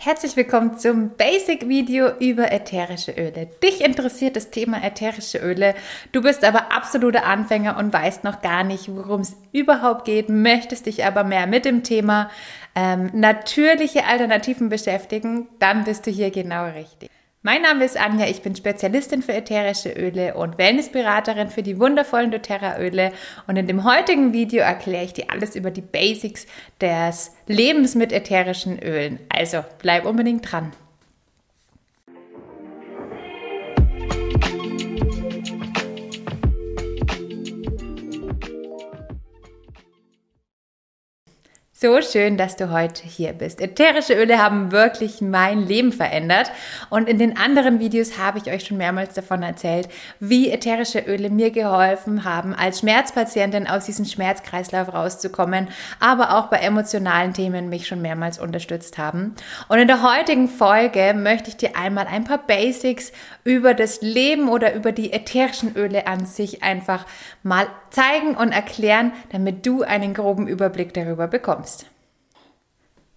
Herzlich willkommen zum Basic-Video über ätherische Öle. Dich interessiert das Thema ätherische Öle. Du bist aber absoluter Anfänger und weißt noch gar nicht, worum es überhaupt geht, möchtest dich aber mehr mit dem Thema ähm, natürliche Alternativen beschäftigen, dann bist du hier genau richtig. Mein Name ist Anja, ich bin Spezialistin für ätherische Öle und Wellnessberaterin für die wundervollen doTERRA-Öle und in dem heutigen Video erkläre ich dir alles über die Basics des Lebens mit ätherischen Ölen. Also bleib unbedingt dran. So schön, dass du heute hier bist. Ätherische Öle haben wirklich mein Leben verändert und in den anderen Videos habe ich euch schon mehrmals davon erzählt, wie ätherische Öle mir geholfen haben, als Schmerzpatientin aus diesem Schmerzkreislauf rauszukommen, aber auch bei emotionalen Themen mich schon mehrmals unterstützt haben. Und in der heutigen Folge möchte ich dir einmal ein paar Basics über das Leben oder über die ätherischen Öle an sich einfach mal zeigen und erklären, damit du einen groben Überblick darüber bekommst.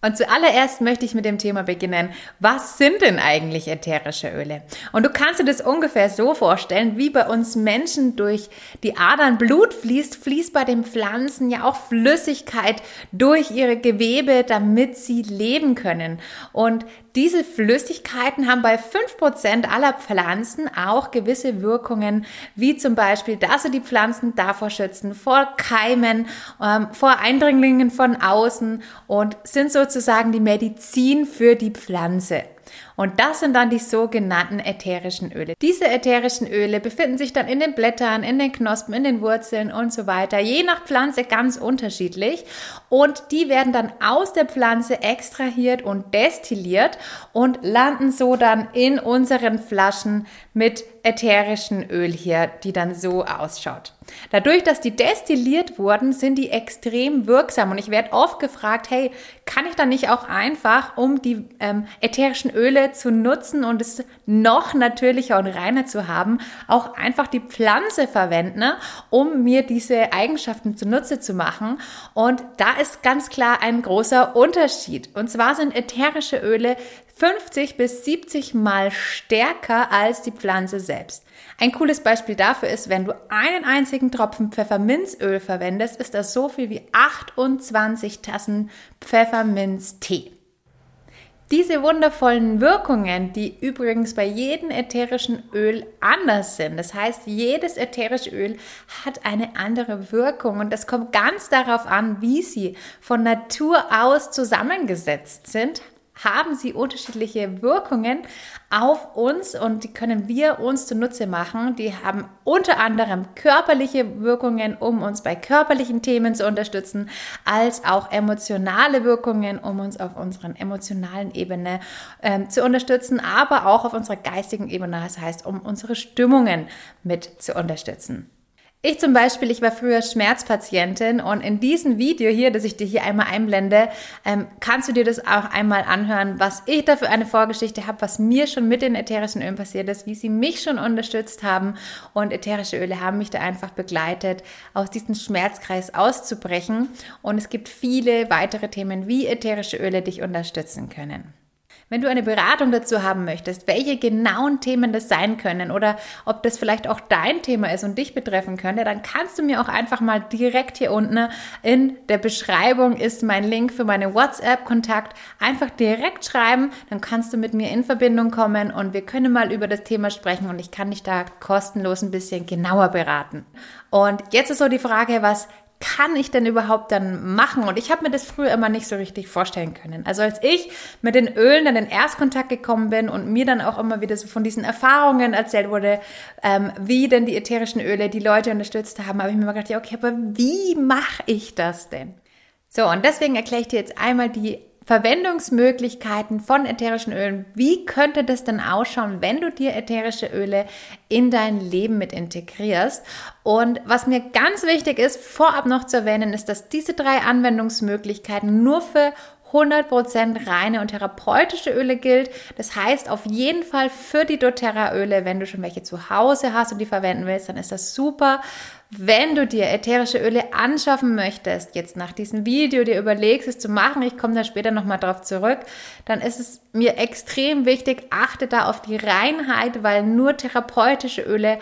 Und zuallererst möchte ich mit dem Thema beginnen. Was sind denn eigentlich ätherische Öle? Und du kannst dir das ungefähr so vorstellen, wie bei uns Menschen durch die Adern Blut fließt, fließt bei den Pflanzen ja auch Flüssigkeit durch ihre Gewebe, damit sie leben können. Und diese Flüssigkeiten haben bei 5% aller Pflanzen auch gewisse Wirkungen, wie zum Beispiel, dass sie die Pflanzen davor schützen, vor Keimen, ähm, vor Eindringlingen von außen und sind sozusagen die Medizin für die Pflanze. Und das sind dann die sogenannten ätherischen Öle. Diese ätherischen Öle befinden sich dann in den Blättern, in den Knospen, in den Wurzeln und so weiter. Je nach Pflanze ganz unterschiedlich. Und die werden dann aus der Pflanze extrahiert und destilliert und landen so dann in unseren Flaschen mit ätherischen Öl hier, die dann so ausschaut. Dadurch, dass die destilliert wurden, sind die extrem wirksam und ich werde oft gefragt, hey, kann ich da nicht auch einfach, um die ähm, ätherischen Öle zu nutzen und es noch natürlicher und reiner zu haben, auch einfach die Pflanze verwenden, ne, um mir diese Eigenschaften zunutze zu machen. Und da ist ganz klar ein großer Unterschied. Und zwar sind ätherische Öle 50 bis 70 mal stärker als die Pflanze selbst. Ein cooles Beispiel dafür ist, wenn du einen einzigen Tropfen Pfefferminzöl verwendest, ist das so viel wie 28 Tassen Pfefferminztee. Diese wundervollen Wirkungen, die übrigens bei jedem ätherischen Öl anders sind. Das heißt, jedes ätherische Öl hat eine andere Wirkung und das kommt ganz darauf an, wie sie von Natur aus zusammengesetzt sind, haben sie unterschiedliche Wirkungen auf uns und die können wir uns zunutze machen. Die haben unter anderem körperliche Wirkungen, um uns bei körperlichen Themen zu unterstützen, als auch emotionale Wirkungen, um uns auf unseren emotionalen Ebene ähm, zu unterstützen, aber auch auf unserer geistigen Ebene, das heißt, um unsere Stimmungen mit zu unterstützen. Ich zum Beispiel, ich war früher Schmerzpatientin und in diesem Video hier, das ich dir hier einmal einblende, ähm, kannst du dir das auch einmal anhören, was ich da für eine Vorgeschichte habe, was mir schon mit den ätherischen Ölen passiert ist, wie sie mich schon unterstützt haben und ätherische Öle haben mich da einfach begleitet, aus diesem Schmerzkreis auszubrechen und es gibt viele weitere Themen, wie ätherische Öle dich unterstützen können. Wenn du eine Beratung dazu haben möchtest, welche genauen Themen das sein können oder ob das vielleicht auch dein Thema ist und dich betreffen könnte, dann kannst du mir auch einfach mal direkt hier unten in der Beschreibung ist mein Link für meine WhatsApp-Kontakt. Einfach direkt schreiben, dann kannst du mit mir in Verbindung kommen und wir können mal über das Thema sprechen und ich kann dich da kostenlos ein bisschen genauer beraten. Und jetzt ist so die Frage, was kann ich denn überhaupt dann machen? Und ich habe mir das früher immer nicht so richtig vorstellen können. Also als ich mit den Ölen dann in Erstkontakt gekommen bin und mir dann auch immer wieder so von diesen Erfahrungen erzählt wurde, ähm, wie denn die ätherischen Öle die Leute unterstützt haben, habe ich mir mal gedacht, ja, okay, aber wie mache ich das denn? So, und deswegen erkläre ich dir jetzt einmal die Verwendungsmöglichkeiten von ätherischen Ölen. Wie könnte das denn ausschauen, wenn du dir ätherische Öle in dein Leben mit integrierst? Und was mir ganz wichtig ist, vorab noch zu erwähnen, ist, dass diese drei Anwendungsmöglichkeiten nur für 100% reine und therapeutische Öle gilt. Das heißt auf jeden Fall für die doTERRA Öle, wenn du schon welche zu Hause hast und die verwenden willst, dann ist das super. Wenn du dir ätherische Öle anschaffen möchtest, jetzt nach diesem Video dir überlegst, es zu machen, ich komme da später nochmal drauf zurück, dann ist es mir extrem wichtig, achte da auf die Reinheit, weil nur therapeutische Öle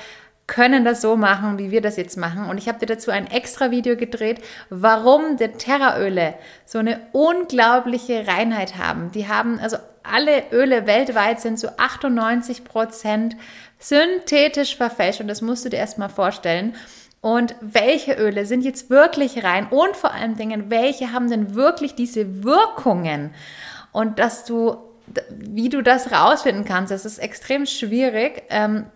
können das so machen, wie wir das jetzt machen. Und ich habe dir dazu ein extra Video gedreht, warum die Terraöle so eine unglaubliche Reinheit haben. Die haben, also alle Öle weltweit sind zu 98 Prozent synthetisch verfälscht. Und das musst du dir erstmal vorstellen. Und welche Öle sind jetzt wirklich rein? Und vor allen Dingen, welche haben denn wirklich diese Wirkungen? Und dass du, wie du das rausfinden kannst, das ist extrem schwierig. Ähm,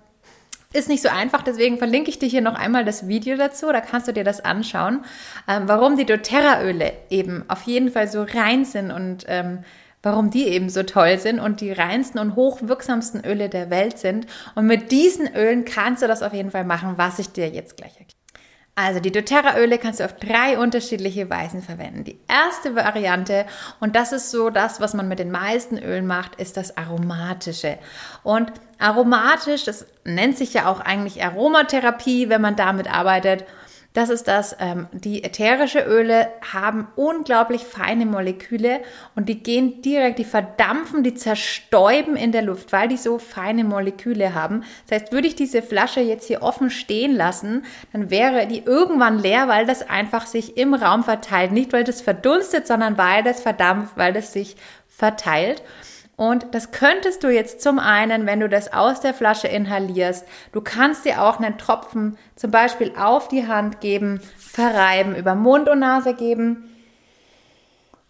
ist nicht so einfach, deswegen verlinke ich dir hier noch einmal das Video dazu, da kannst du dir das anschauen, ähm, warum die doTERRA-Öle eben auf jeden Fall so rein sind und ähm, warum die eben so toll sind und die reinsten und hochwirksamsten Öle der Welt sind. Und mit diesen Ölen kannst du das auf jeden Fall machen, was ich dir jetzt gleich erkläre. Also die doTERRA-Öle kannst du auf drei unterschiedliche Weisen verwenden. Die erste Variante, und das ist so das, was man mit den meisten Ölen macht, ist das aromatische. Und aromatisch, das nennt sich ja auch eigentlich Aromatherapie, wenn man damit arbeitet. Das ist das, ähm, die ätherische Öle haben unglaublich feine Moleküle und die gehen direkt, die verdampfen, die zerstäuben in der Luft, weil die so feine Moleküle haben. Das heißt, würde ich diese Flasche jetzt hier offen stehen lassen, dann wäre die irgendwann leer, weil das einfach sich im Raum verteilt. Nicht, weil das verdunstet, sondern weil das verdampft, weil das sich verteilt. Und das könntest du jetzt zum einen, wenn du das aus der Flasche inhalierst, du kannst dir auch einen Tropfen zum Beispiel auf die Hand geben, verreiben, über Mund und Nase geben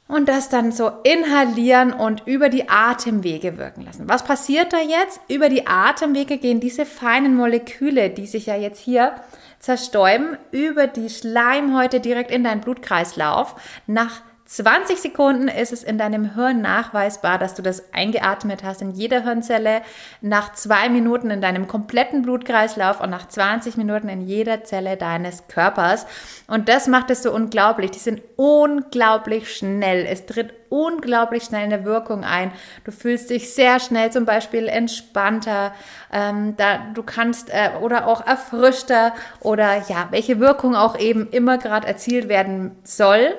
und das dann so inhalieren und über die Atemwege wirken lassen. Was passiert da jetzt? Über die Atemwege gehen diese feinen Moleküle, die sich ja jetzt hier zerstäuben, über die Schleimhäute direkt in deinen Blutkreislauf nach 20 Sekunden ist es in deinem Hirn nachweisbar, dass du das eingeatmet hast in jeder Hirnzelle, nach zwei Minuten in deinem kompletten Blutkreislauf und nach 20 Minuten in jeder Zelle deines Körpers. Und das macht es so unglaublich. Die sind unglaublich schnell. Es tritt unglaublich schnell eine Wirkung ein. Du fühlst dich sehr schnell zum Beispiel entspannter, ähm, da, du kannst äh, oder auch erfrischter oder ja, welche Wirkung auch eben immer gerade erzielt werden soll.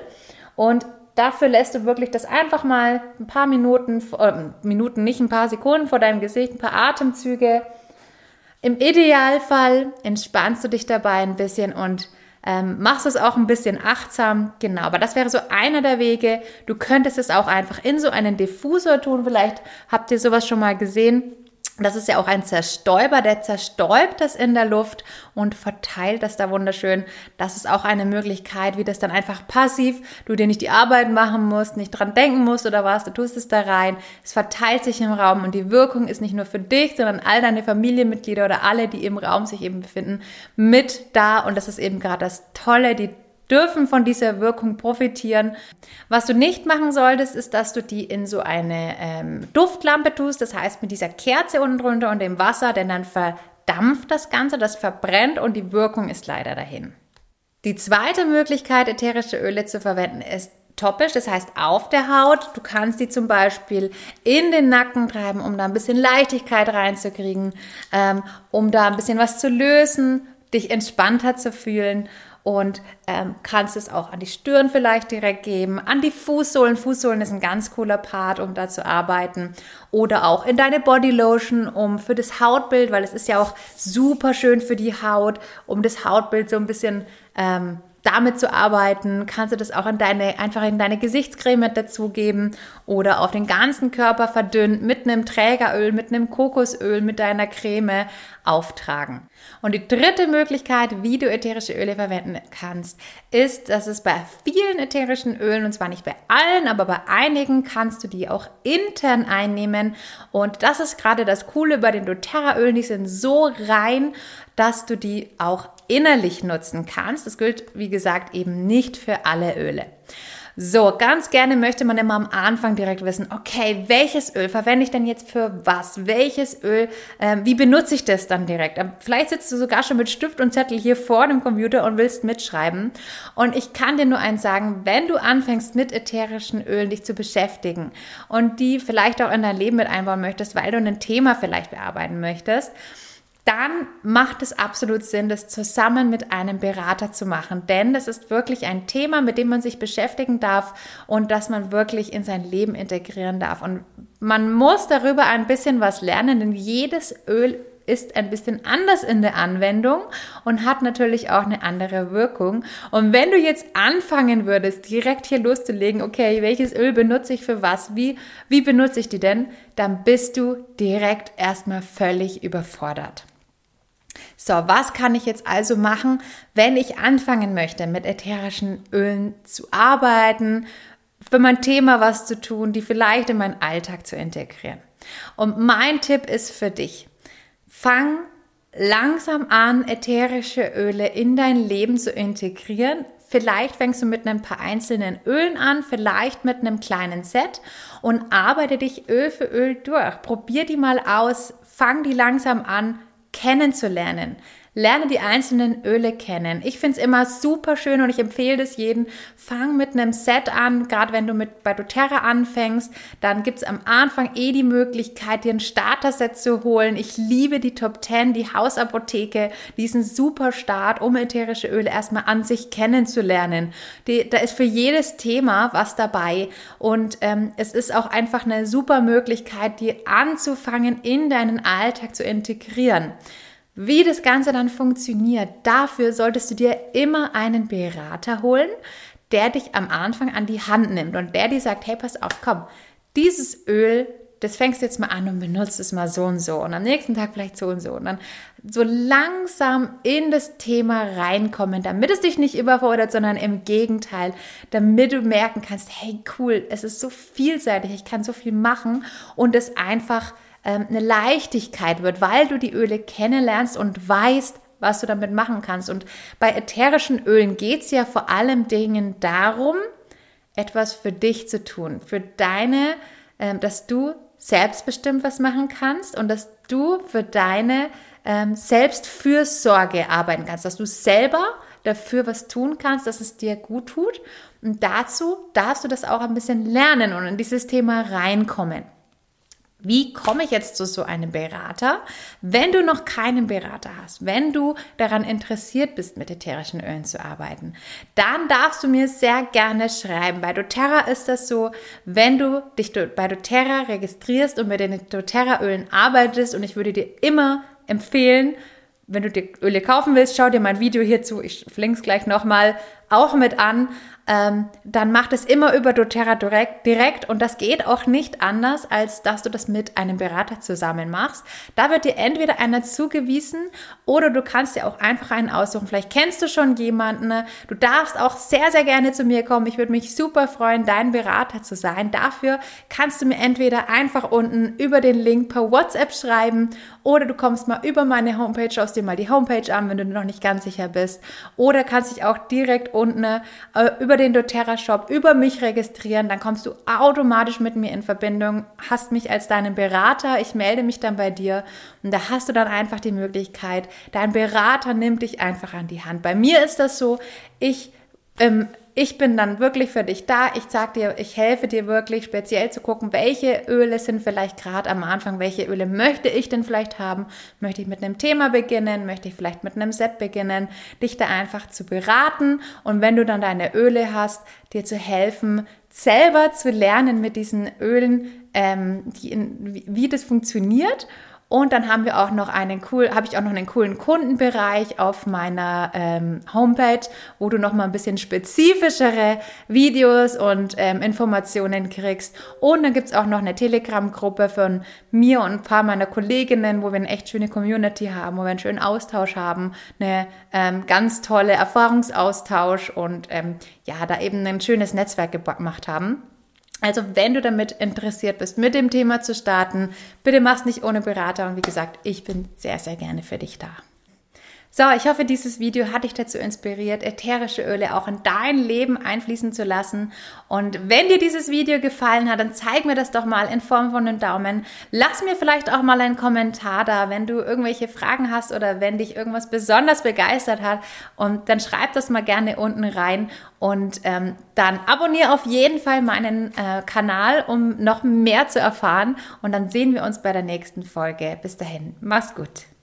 Und Dafür lässt du wirklich das einfach mal ein paar Minuten, äh, Minuten nicht ein paar Sekunden vor deinem Gesicht, ein paar Atemzüge. Im Idealfall entspannst du dich dabei ein bisschen und ähm, machst es auch ein bisschen achtsam. Genau, aber das wäre so einer der Wege. Du könntest es auch einfach in so einen Diffusor tun. Vielleicht habt ihr sowas schon mal gesehen das ist ja auch ein Zerstäuber, der zerstäubt das in der Luft und verteilt das da wunderschön. Das ist auch eine Möglichkeit, wie das dann einfach passiv, du dir nicht die Arbeit machen musst, nicht dran denken musst oder was, du tust es da rein. Es verteilt sich im Raum und die Wirkung ist nicht nur für dich, sondern all deine Familienmitglieder oder alle, die im Raum sich eben befinden, mit da. Und das ist eben gerade das Tolle, die dürfen von dieser Wirkung profitieren. Was du nicht machen solltest, ist, dass du die in so eine ähm, Duftlampe tust, das heißt mit dieser Kerze unten drunter und dem Wasser, denn dann verdampft das Ganze, das verbrennt und die Wirkung ist leider dahin. Die zweite Möglichkeit, ätherische Öle zu verwenden, ist topisch, das heißt auf der Haut. Du kannst die zum Beispiel in den Nacken treiben, um da ein bisschen Leichtigkeit reinzukriegen, ähm, um da ein bisschen was zu lösen, dich entspannter zu fühlen und ähm, kannst es auch an die Stirn vielleicht direkt geben, an die Fußsohlen. Fußsohlen ist ein ganz cooler Part, um da zu arbeiten. Oder auch in deine Bodylotion, um für das Hautbild, weil es ist ja auch super schön für die Haut, um das Hautbild so ein bisschen ähm, damit zu arbeiten, kannst du das auch in deine, einfach in deine Gesichtscreme dazugeben oder auf den ganzen Körper verdünnt mit einem Trägeröl, mit einem Kokosöl, mit deiner Creme auftragen. Und die dritte Möglichkeit, wie du ätherische Öle verwenden kannst, ist, dass es bei vielen ätherischen Ölen, und zwar nicht bei allen, aber bei einigen, kannst du die auch intern einnehmen. Und das ist gerade das Coole bei den doTERRA-Ölen, die sind so rein, dass du die auch innerlich nutzen kannst. Das gilt, wie gesagt, eben nicht für alle Öle. So, ganz gerne möchte man immer am Anfang direkt wissen, okay, welches Öl verwende ich denn jetzt für was? Welches Öl, äh, wie benutze ich das dann direkt? Ähm, vielleicht sitzt du sogar schon mit Stift und Zettel hier vor dem Computer und willst mitschreiben. Und ich kann dir nur eins sagen, wenn du anfängst mit ätherischen Ölen dich zu beschäftigen und die vielleicht auch in dein Leben mit einbauen möchtest, weil du ein Thema vielleicht bearbeiten möchtest, dann macht es absolut Sinn, das zusammen mit einem Berater zu machen. Denn das ist wirklich ein Thema, mit dem man sich beschäftigen darf und das man wirklich in sein Leben integrieren darf. Und man muss darüber ein bisschen was lernen, denn jedes Öl ist ein bisschen anders in der Anwendung und hat natürlich auch eine andere Wirkung. Und wenn du jetzt anfangen würdest, direkt hier loszulegen, okay, welches Öl benutze ich für was, wie, wie benutze ich die denn, dann bist du direkt erstmal völlig überfordert. So, was kann ich jetzt also machen, wenn ich anfangen möchte, mit ätherischen Ölen zu arbeiten, für mein Thema was zu tun, die vielleicht in meinen Alltag zu integrieren? Und mein Tipp ist für dich, fang langsam an, ätherische Öle in dein Leben zu integrieren. Vielleicht fängst du mit ein paar einzelnen Ölen an, vielleicht mit einem kleinen Set und arbeite dich Öl für Öl durch. Probier die mal aus, fang die langsam an, kennenzulernen. Lerne die einzelnen Öle kennen. Ich finde es immer super schön und ich empfehle das jedem. Fang mit einem Set an, gerade wenn du mit bei doTERRA anfängst, dann gibt es am Anfang eh die Möglichkeit, dir ein Starter-Set zu holen. Ich liebe die Top 10, die Hausapotheke, diesen super Start, um ätherische Öle erstmal an sich kennenzulernen. Die, da ist für jedes Thema was dabei und ähm, es ist auch einfach eine super Möglichkeit, dir anzufangen, in deinen Alltag zu integrieren. Wie das Ganze dann funktioniert, dafür solltest du dir immer einen Berater holen, der dich am Anfang an die Hand nimmt und der dir sagt, hey, pass auf, komm, dieses Öl, das fängst du jetzt mal an und benutzt es mal so und so und am nächsten Tag vielleicht so und so. Und dann so langsam in das Thema reinkommen, damit es dich nicht überfordert, sondern im Gegenteil, damit du merken kannst, hey, cool, es ist so vielseitig, ich kann so viel machen und es einfach ähm, eine Leichtigkeit wird, weil du die Öle kennenlernst und weißt, was du damit machen kannst. Und bei ätherischen Ölen geht es ja vor allem Dingen darum, etwas für dich zu tun, für deine, ähm, dass du selbstbestimmt was machen kannst und dass du für deine ähm, Selbstfürsorge arbeiten kannst, dass du selber dafür was tun kannst, dass es dir gut tut. Und dazu darfst du das auch ein bisschen lernen und in dieses Thema reinkommen. Wie komme ich jetzt zu so einem Berater? Wenn du noch keinen Berater hast, wenn du daran interessiert bist, mit ätherischen Ölen zu arbeiten, dann darfst du mir sehr gerne schreiben. Bei doTERRA ist das so, wenn du dich bei doTERRA registrierst und mit den doTERRA-Ölen arbeitest und ich würde dir immer empfehlen, wenn du dir Öle kaufen willst, schau dir mein Video hierzu, ich verlinke es gleich nochmal, auch mit an ähm, dann macht es immer über doTERRA direkt, direkt und das geht auch nicht anders, als dass du das mit einem Berater zusammen machst. Da wird dir entweder einer zugewiesen oder du kannst dir auch einfach einen aussuchen. Vielleicht kennst du schon jemanden. Du darfst auch sehr, sehr gerne zu mir kommen. Ich würde mich super freuen, dein Berater zu sein. Dafür kannst du mir entweder einfach unten über den Link per WhatsApp schreiben oder du kommst mal über meine Homepage, schaust dir mal die Homepage an, wenn du noch nicht ganz sicher bist. Oder kannst dich auch direkt unten äh, über über den doTERRA Shop über mich registrieren, dann kommst du automatisch mit mir in Verbindung, hast mich als deinen Berater, ich melde mich dann bei dir und da hast du dann einfach die Möglichkeit, dein Berater nimmt dich einfach an die Hand. Bei mir ist das so, ich ähm, ich bin dann wirklich für dich da. Ich sag dir, ich helfe dir wirklich speziell zu gucken, welche Öle sind vielleicht gerade am Anfang, welche Öle möchte ich denn vielleicht haben? Möchte ich mit einem Thema beginnen? Möchte ich vielleicht mit einem Set beginnen? Dich da einfach zu beraten und wenn du dann deine Öle hast, dir zu helfen, selber zu lernen mit diesen Ölen, ähm, die in, wie, wie das funktioniert und dann haben wir auch noch einen cool, habe ich auch noch einen coolen Kundenbereich auf meiner ähm, Homepage, wo du noch mal ein bisschen spezifischere Videos und ähm, Informationen kriegst. Und dann gibt es auch noch eine Telegram-Gruppe von mir und ein paar meiner Kolleginnen, wo wir eine echt schöne Community haben, wo wir einen schönen Austausch haben, eine ähm, ganz tolle Erfahrungsaustausch und ähm, ja, da eben ein schönes Netzwerk gemacht haben. Also wenn du damit interessiert bist, mit dem Thema zu starten, bitte mach's nicht ohne Berater und wie gesagt, ich bin sehr, sehr gerne für dich da. So, ich hoffe, dieses Video hat dich dazu inspiriert, ätherische Öle auch in dein Leben einfließen zu lassen. Und wenn dir dieses Video gefallen hat, dann zeig mir das doch mal in Form von einem Daumen. Lass mir vielleicht auch mal einen Kommentar da, wenn du irgendwelche Fragen hast oder wenn dich irgendwas besonders begeistert hat. Und dann schreib das mal gerne unten rein. Und ähm, dann abonniere auf jeden Fall meinen äh, Kanal, um noch mehr zu erfahren. Und dann sehen wir uns bei der nächsten Folge. Bis dahin, mach's gut.